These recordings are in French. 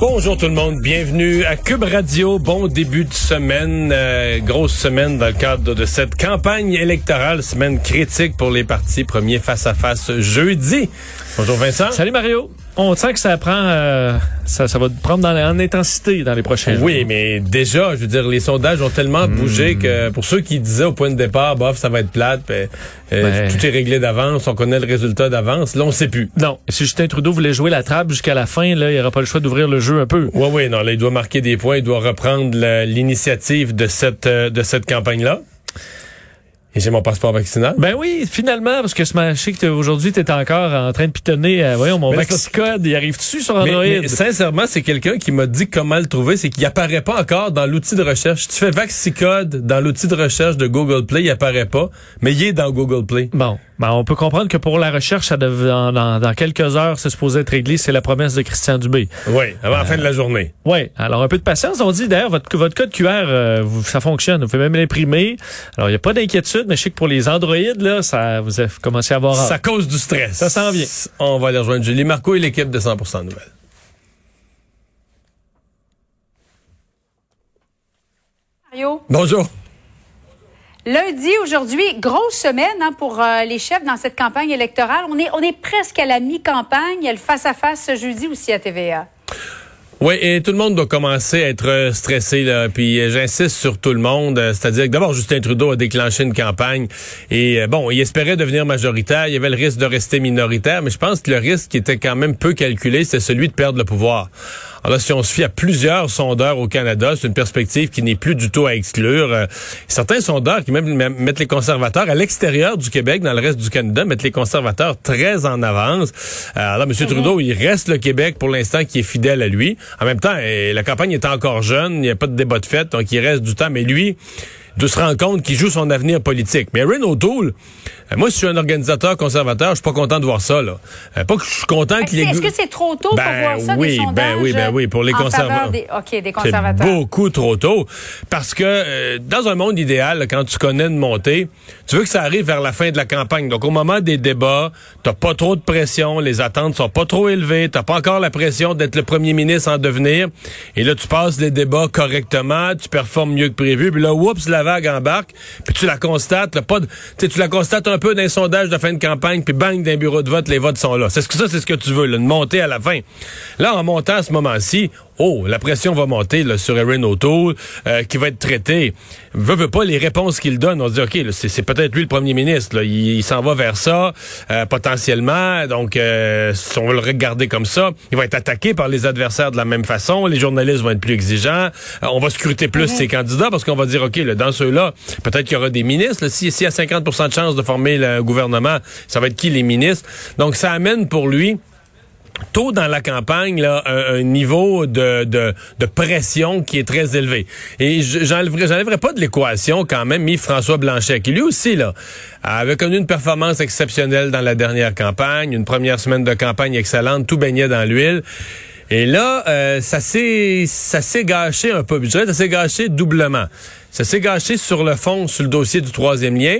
Bonjour tout le monde, bienvenue à Cube Radio. Bon début de semaine, euh, grosse semaine dans le cadre de cette campagne électorale, semaine critique pour les partis, premier face à face jeudi. Bonjour Vincent. Salut Mario. On sent que ça prend, euh, ça, ça va prendre dans, en intensité dans les prochains jours. Oui, mais déjà, je veux dire, les sondages ont tellement bougé que pour ceux qui disaient au point de départ, bof, ça va être plate, ben, euh, Ben. tout est réglé d'avance, on connaît le résultat d'avance, là on sait plus. Non. Si Justin Trudeau voulait jouer la trappe jusqu'à la fin, là, il aura pas le choix d'ouvrir le jeu un peu. Oui, oui, non, là il doit marquer des points, il doit reprendre l'initiative de cette euh, de cette campagne-là. Et j'ai mon passeport vaccinal? Ben oui, finalement, parce que je sais que aujourd'hui, tu encore en train de pitonner, euh, voyons, mon Mais Vaxicode, il arrive dessus sur Android? mais sincèrement, c'est quelqu'un qui m'a dit comment le trouver, c'est qu'il apparaît pas encore dans l'outil de recherche. Tu fais Vaxicode dans l'outil de recherche de Google Play, il apparaît pas, mais il est dans Google Play. Bon, ben, on peut comprendre que pour la recherche, ça dev- dans, dans- dans quelques heures, c'est supposé être réglé. C'est la promesse de Christian Dubé. Oui, avant la fin de la journée. Oui, alors un peu de patience. On dit d'ailleurs, votre, votre code QR, euh, vous- ça fonctionne. Vous pouvez même l'imprimer. Alors, il n'y a pas d'inquiétude, mais je sais que pour les Android, là, ça, vous avez commencé à avoir... Ça cause du stress. Ça s'en vient. On va aller rejoindre Julie Marco et l'équipe de 100% Nouvelles. Mario. Bonjour. Lundi, aujourd'hui, grosse semaine hein, pour euh, les chefs dans cette campagne électorale. On est, on est presque à la mi-campagne. Il y a le face-à-face ce jeudi aussi à TVA. Oui, et tout le monde doit commencer à être euh, stressé là. Puis euh, j'insiste sur tout le monde, c'est-à-dire que d'abord Justin Trudeau a déclenché une campagne et bon, il espérait devenir majoritaire, il y avait le risque de rester minoritaire, mais je pense que le risque qui était quand même peu calculé, c'est celui de perdre le pouvoir. Alors là, si on se fie à plusieurs sondeurs au Canada, c'est une perspective qui n'est plus du tout à exclure. Euh, certains sondeurs qui même mettent les conservateurs à l'extérieur du Québec, dans le reste du Canada, mettent les conservateurs très en avance. Euh, Alors M. Trudeau, il reste le Québec pour l'instant qui est fidèle à lui. En même temps, eh, la campagne est encore jeune, il n'y a pas de débat de fait, donc il reste du temps. Mais lui, de se rendre compte qu'il joue son avenir politique. Mais Erin O'Toole, euh, moi, si je suis un organisateur conservateur, je suis pas content de voir ça. Là. Euh, pas que je suis content Fait qu'il Est-ce que c'est trop tôt Ben pour voir ça, oui, des sondages? ben oui, ben oui, pour les conservateurs. Des, OK, des conservateurs? beaucoup trop tôt. Parce que euh, dans un monde idéal, quand tu connais une montée, tu veux que ça arrive vers la fin de la campagne. Donc au moment des débats, t'as pas trop de pression, les attentes sont pas trop élevées, t'as pas encore la pression d'être le premier ministre en devenir. Et là, tu passes les débats correctement, tu performes mieux que prévu. Puis là, oups, la vague embarque. Puis tu la constates, là, pas de, tu la constates un peu dans les sondages de fin de campagne, puis bang, d'un bureau de vote, les votes sont là. C'est ce que ça, c'est ce que tu veux, là, une montée à la fin. Là, en montant à ce moment-ci, oh, la pression va monter là, sur Erin O'Toole, euh, qui va être traité. Veut, veut pas les réponses qu'il donne. On se dit, OK, là, c'est, peut-être lui le premier ministre. Là. Il, il s'en va vers ça, euh, potentiellement. Donc, euh, si on veut le regarder comme ça, il va être attaqué par les adversaires de la même façon. Les journalistes vont être plus exigeants. Euh, on va scruter plus ses candidats parce qu'on va dire, OK, là, dans ceux-là, peut-être qu'il y aura des ministres. Là. Si- S'il y a 50% de chances de former le gouvernement, ça va être qui les ministres? Donc, ça amène pour lui tôt dans la campagne là, un, niveau de, de, pression qui est très élevé. Et je- j'enlèverai j'enlèverai pas de l'équation quand même mis François Blanchet, qui lui aussi là avait connu une performance exceptionnelle dans la dernière campagne, une première semaine de campagne excellente, tout baignait dans l'huile. Et là, euh, ça s'est ça s'est gâché un peu. Je dirais ça s'est gâché doublement. Ça s'est gâché sur le fond, sur le dossier du troisième lien.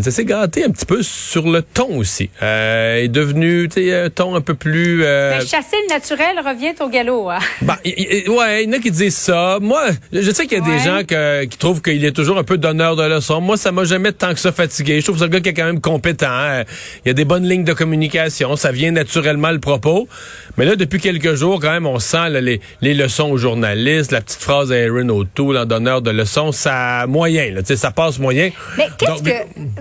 Mais ça s'est gâté un petit peu sur le ton aussi. Euh, est devenu, un ton un peu plus... euh, Mais chasser le naturel revient au galop. Hein? y- y- ouais, il y en a qui disent ça. Moi, je sais qu'il y a des gens que- qui trouvent qu'il est toujours un peu donneur de leçons. Moi, ça m'a jamais tant que ça fatigué. Je trouve que c'est un gars qui est quand même compétent. hein. Il y a des bonnes lignes de communication. Ça vient naturellement le propos. Mais là, depuis quelques jours, quand même, on sent là, les, les leçons aux journalistes, la petite phrase à Aaron O'Toole en donneur de leçons, ça moyen. Là, ça passe moyen. Mais qu'est-ce que,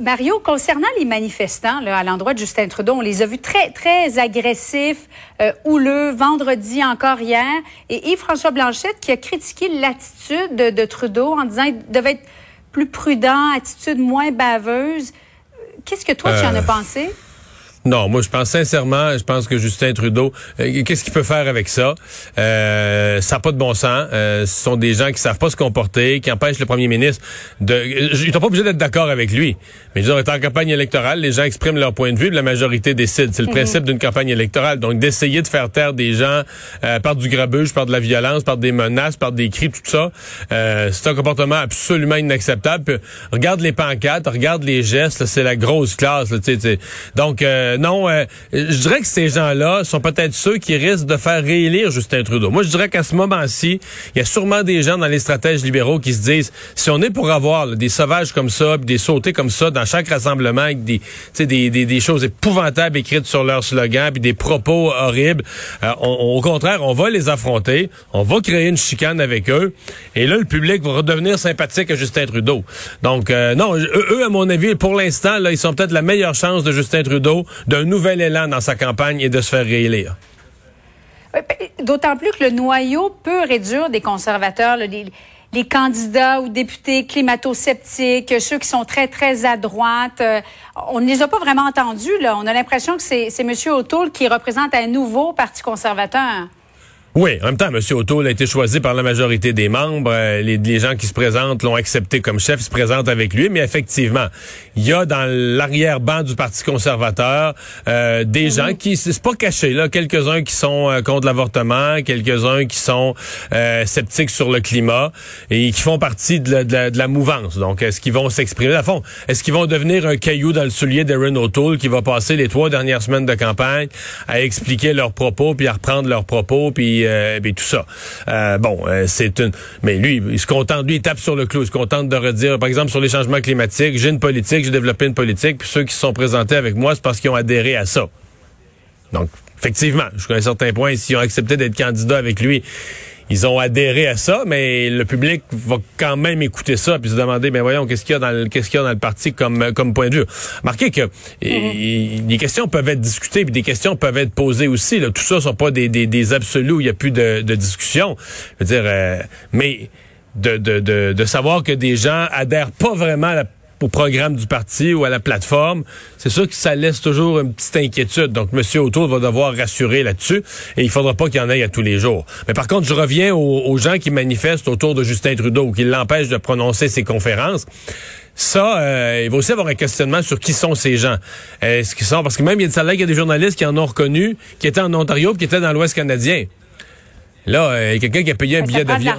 Mario, concernant les manifestants là, à l'endroit de Justin Trudeau, on les a vus très, très agressifs, euh, houleux, vendredi encore hier. Et Yves-François Blanchette qui a critiqué l'attitude de, de Trudeau en disant qu'il devait être plus prudent, attitude moins baveuse. Qu'est-ce que toi, tu en Euh, as pensé? Non, moi je pense sincèrement, je pense que Justin Trudeau, euh, qu'est-ce qu'il peut faire avec ça? Euh, Ça n'a pas de bon sens. Euh, ce sont des gens qui savent pas se comporter, qui empêchent le premier ministre de. Ils sont pas obligés d'être d'accord avec lui, mais ils ont été en campagne électorale, les gens expriment leur point de vue, la majorité décide. C'est le mhm. principe d'une campagne électorale. Donc d'essayer de faire taire des gens par du grabuge, par de la violence, par des menaces, par des cris, tout ça, c'est un comportement absolument inacceptable. regarde les pancartes, regarde les gestes, c'est la grosse classe. Là, Donc euh, non, euh, je dirais que ces gens-là sont peut-être ceux qui risquent de faire réélire Justin Trudeau. Moi, je dirais qu'à ce moment-ci, il y a sûrement des gens dans les stratèges libéraux qui se disent, si on est pour avoir des sauvages comme ça, des sautés comme ça dans chaque rassemblement avec des, choses épouvantables écrites sur leur slogan, puis des propos horribles, euh, au contraire, on va les affronter, on va créer une chicane avec eux, et là, le public va redevenir sympathique à Justin Trudeau. Donc, non, eux, à mon avis, pour l'instant, ils sont peut-être la meilleure chance de Justin Trudeau d'un nouvel élan dans sa campagne et de se faire réélire. Ben, d'autant plus que le noyau peut réduire des conservateurs, les, candidats ou députés climato-sceptiques, ceux qui sont très, très à droite. Euh, on ne les a pas vraiment entendus. On a l'impression que c'est M. O'Toole qui représente un nouveau Parti conservateur. Oui, en même temps, M. O'Toole a été choisi par la majorité des membres. Euh, les, gens qui se présentent l'ont accepté comme chef, se présentent avec lui. Mais effectivement, il y a dans l'arrière-ban du Parti conservateur euh, des gens qui, c'est pas caché, là, quelques-uns qui sont euh, contre l'avortement, quelques-uns qui sont sceptiques sur le climat et qui font partie de la, de la, mouvance. Donc, est-ce qu'ils vont s'exprimer? À fond? Est-ce qu'ils vont devenir un caillou dans le soulier d'Aaron O'Toole qui va passer les trois dernières semaines de campagne à expliquer leurs propos, puis à reprendre leurs propos, puis euh, tout ça. Euh, bon, euh, c'est une. Mais lui, il se contente, lui, il tape sur le clou. Il se contente de redire, par exemple, sur les changements climatiques, j'ai une politique, j'ai développé une politique, puis ceux qui se sont présentés avec moi, c'est parce qu'ils ont adhéré à ça. Donc, effectivement, jusqu'à un certain point, s'ils ont accepté d'être candidats avec lui, ils ont adhéré à ça, mais le public va quand même écouter ça puis se demander, ben voyons, qu'est-ce qu'il y a dans le, qu'est-ce qu'il y a dans le parti comme, comme point de vue? Marquez que mm-hmm. des questions peuvent être discutées puis des questions peuvent être posées aussi. Là. Tout ça sont pas des, des, des absolus où il y a plus de, de discussion. Je veux dire, euh, mais de, de, de, de savoir que des gens adhèrent pas vraiment à la au programme du parti ou à la plateforme, c'est sûr que ça laisse toujours une petite inquiétude. Donc, M. O'Toole va devoir rassurer là-dessus et il faudra pas qu'il y en ait à tous les jours. Mais par contre, je reviens aux, gens qui manifestent autour de Justin Trudeau ou qui l'empêchent de prononcer ses conférences. Ça, euh, il va aussi avoir un questionnement sur qui sont ces gens. Est-ce qu'ils sont parce que même il y a, ça, il y a des journalistes qui en ont reconnu, qui étaient en Ontario, qui étaient dans l'Ouest canadien. Là, euh, quelqu'un qui a payé un billet d'avion.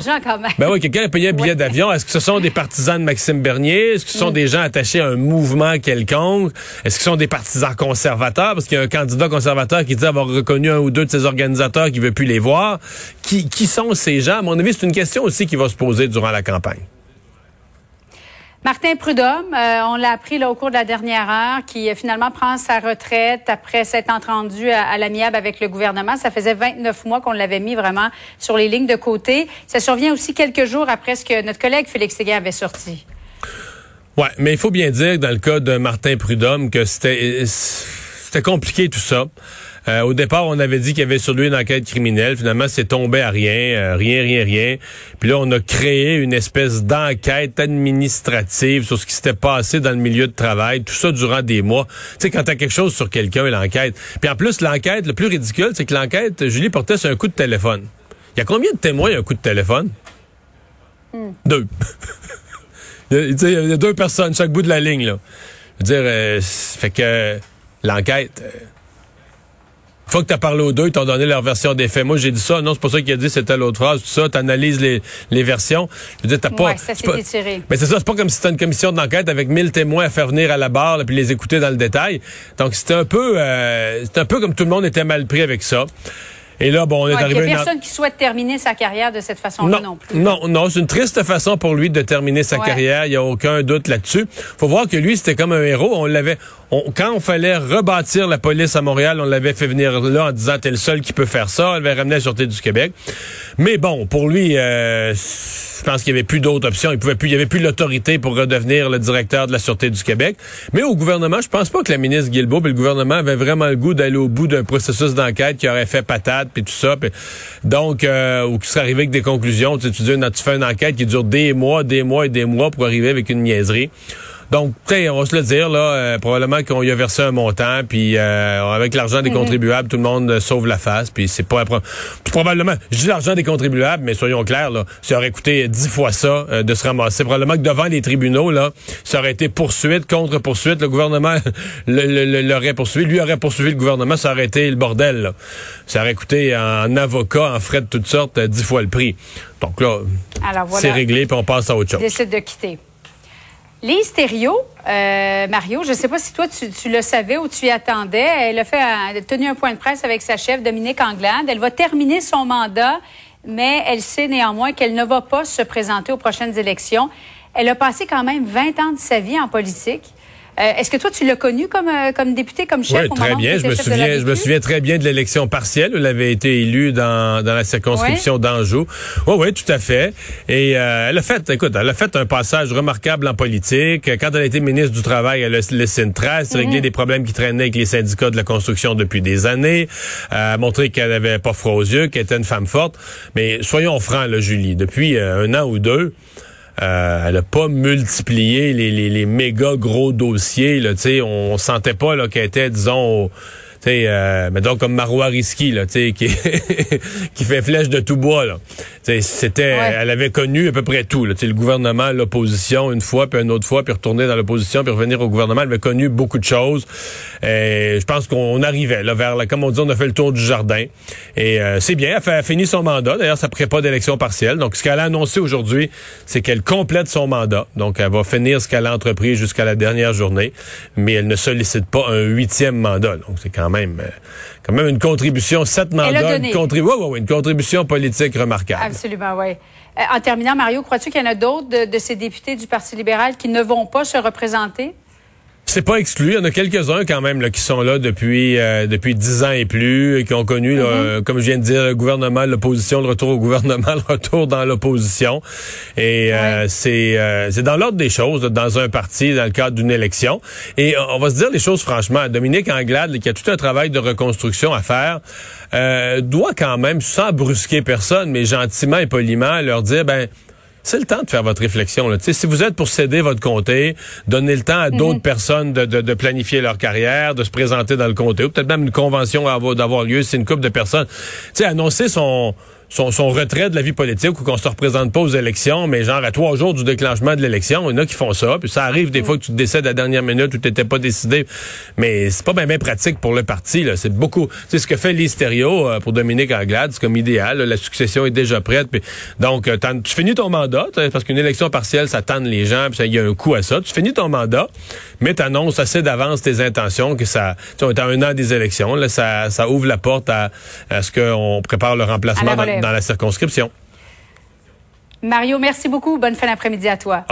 Ben oui, quelqu'un a payé un billet d'avion. Est-ce que ce sont des partisans de Maxime Bernier? Est-ce que ce sont mm. des gens attachés à un mouvement quelconque? Est-ce que ce sont des partisans conservateurs? Parce qu'il y a un candidat conservateur qui dit avoir reconnu un ou deux de ses organisateurs qui veut plus les voir. Qui, qui sont ces gens? À mon avis, c'est une question aussi qui va se poser durant la campagne. Martin Prudhomme, euh, on l'a appris là, au cours de la dernière heure, qui euh, finalement prend sa retraite après s'être entendu à, l'amiable avec le gouvernement. Ça faisait 29 mois qu'on l'avait mis vraiment sur les lignes de côté. Ça survient aussi quelques jours après ce que notre collègue Félix Séguin avait sorti. Ouais, mais il faut bien dire dans le cas de Martin Prudhomme que c'était c'était compliqué tout ça. Euh, au départ, on avait dit qu'il y avait sur lui une enquête criminelle. Finalement, c'est tombé à rien, euh, rien, rien, rien. Puis là, on a créé une espèce d'enquête administrative sur ce qui s'était passé dans le milieu de travail. Tout ça durant des mois. Tu sais, quand t'as quelque chose sur quelqu'un, l'enquête. Puis en plus, l'enquête, le plus ridicule, c'est que l'enquête, Julie portait sur un coup de téléphone. Il y a combien de témoins un coup de téléphone? Hmm. Deux. il, y a, deux personnes chaque bout de la ligne, là. Je veux dire, euh, fait que l'enquête fois que tu as parlé aux deux, ils t'ont donné leur version des faits. Moi, j'ai dit ça. Non, c'est pas ça qu'il a dit, c'était l'autre phrase. Tout ça, tu analyses les, les versions. Je veux dire, t'as pas. ça Mais c'est ça, c'est pas comme si c'était une commission d'enquête avec mille témoins à faire venir à la barre, puis les écouter dans le détail. Donc, c'était un peu, euh, c'était un peu comme tout le monde était mal pris avec ça. Et là, bon, on est arrivé. Il n'y a personne qui souhaite terminer sa carrière de cette façon-là non, plus. Non, non, c'est une triste façon pour lui de terminer sa carrière. Il n'y a aucun doute là-dessus. Faut voir que lui, c'était comme un héros. On l'avait, quand on fallait rebâtir la police à Montréal, on l'avait fait venir là en disant t'es le seul qui peut faire ça. Elle avait ramené la sûreté du Québec. Mais bon, pour lui, euh, je pense qu'il n'y avait plus d'autres options. Il pouvait plus, il y avait plus l'autorité pour redevenir le directeur de la Sûreté du Québec. Mais au gouvernement, je pense pas que la ministre Guilbeault et le gouvernement avaient vraiment le goût d'aller au bout d'un processus d'enquête qui aurait fait patate puis tout ça. donc, euh, ou qui serait arrivé avec des conclusions. Tu, tu, dis, tu fais une enquête qui dure des mois, des mois et des mois pour arriver avec une niaiserie. Donc, on va se le dire, là, euh, probablement qu'on y a versé un montant, puis euh, avec l'argent des mhm. contribuables, tout le monde sauve la face, puis c'est pas... Probablement, je dis l'argent des contribuables, mais soyons clairs, là, ça aurait coûté dix fois ça de se ramasser. Probablement que devant les tribunaux, là, ça aurait été poursuite, contre-poursuite, le gouvernement l'aurait poursuivi, lui aurait poursuivi le gouvernement, ça aurait été le bordel, là. Ça aurait coûté en avocat, en frais de toutes sortes, dix fois le prix. Donc là, c'est réglé, puis on passe à autre chose. Décide de quitter. Lise Thériault, euh, Mario, je ne sais pas si toi tu, le savais ou tu y attendais. Elle a, fait tenu un point de presse avec sa chef, Dominique Anglade. Elle va terminer son mandat, mais elle sait néanmoins qu'elle ne va pas se présenter aux prochaines élections. Elle a passé quand même 20 ans de sa vie en politique. Euh, est-ce que toi, tu l'as connu comme, euh, comme député, comme chef? Oui, très bien. Je me, souviens, je me souviens très bien de l'élection partielle où elle avait été élue dans, dans la circonscription d'Anjou. Oui, oui, tout à fait. Et euh, elle a fait, écoute, elle a fait un passage remarquable en politique. Quand elle a été ministre du Travail, elle a laissé une trace, réglé mhm. des problèmes qui traînaient avec les syndicats de la construction depuis des années, a montré qu'elle n'avait pas froid aux yeux, qu'elle était une femme forte. Mais soyons francs, là, Julie, depuis un an ou deux, euh, elle a pas multiplié les, les, les méga gros dossiers. Là, on sentait pas qu'elle était, disons, sais, euh, mettons comme Marois Risky, là, qui, qui fait flèche de tout bois, là. C'était, elle avait connu à peu près tout, là, le gouvernement, l'opposition une fois, puis une autre fois, puis retourner dans l'opposition, puis revenir au gouvernement. Elle avait connu beaucoup de choses. Et je pense qu'on arrivait là vers, là, comme on dit, on a fait le tour du jardin. Et euh, c'est bien, elle, a fini son mandat. D'ailleurs, ça ne pas d'élection partielle. Donc, ce qu'elle a annoncé aujourd'hui, c'est qu'elle complète son mandat. Donc, elle va finir ce qu'elle a entrepris jusqu'à la dernière journée, mais elle ne sollicite pas un huitième mandat. Donc, c'est quand même, euh, quand même une contribution, sept mandats, une, une contribution politique remarquable. Absolument, oui. Euh, en terminant, Mario, crois-tu qu'il y en a d'autres de, de, ces députés du Parti libéral qui ne vont pas se représenter? C'est pas exclu. Il y en a quelques-uns quand même là, qui sont là depuis euh, depuis dix ans et plus, et qui ont connu, mm-hmm. comme je viens de dire, le gouvernement, l'opposition, le retour au gouvernement, le retour dans l'opposition. Et euh, c'est euh, c'est dans l'ordre des choses, dans un parti, dans le cadre d'une élection. Et on va se dire les choses franchement. Dominique Anglade, qui a tout un travail de reconstruction à faire, doit quand même, sans brusquer personne, mais gentiment et poliment, leur dire, ben c'est le temps de faire votre réflexion. Là. si vous êtes pour céder votre comté, donnez le temps à d'autres mhm. personnes de, de, de, planifier leur carrière, de se présenter dans le comté, ou peut-être même une convention d'avoir lieu, c'est une couple de personnes. sais, annoncer son son, son, retrait de la vie politique ou qu'on se représente pas aux élections, mais genre à trois jours du déclenchement de l'élection, il y en a qui font ça. Puis ça arrive des fois que tu te décèdes à la dernière minute ou tu n'étais pas décidé. Mais c'est pas bien pratique pour le parti. là. C'est beaucoup. C'est ce que fait l'Hystério euh, pour Dominique Anglade, c'est comme idéal. La succession est déjà prête. Puis, donc, euh, tu finis ton mandat, parce qu'une élection partielle, ça tanne les gens, puis il y a un coût à ça. Tu finis ton mandat, mais tu annonces assez d'avance tes intentions que ça. Tu sais, un an des élections, là, ça, ça ouvre la porte à, à ce qu'on prépare le remplacement dans la circonscription. Mario, merci beaucoup. Bonne fin d'après-midi à toi.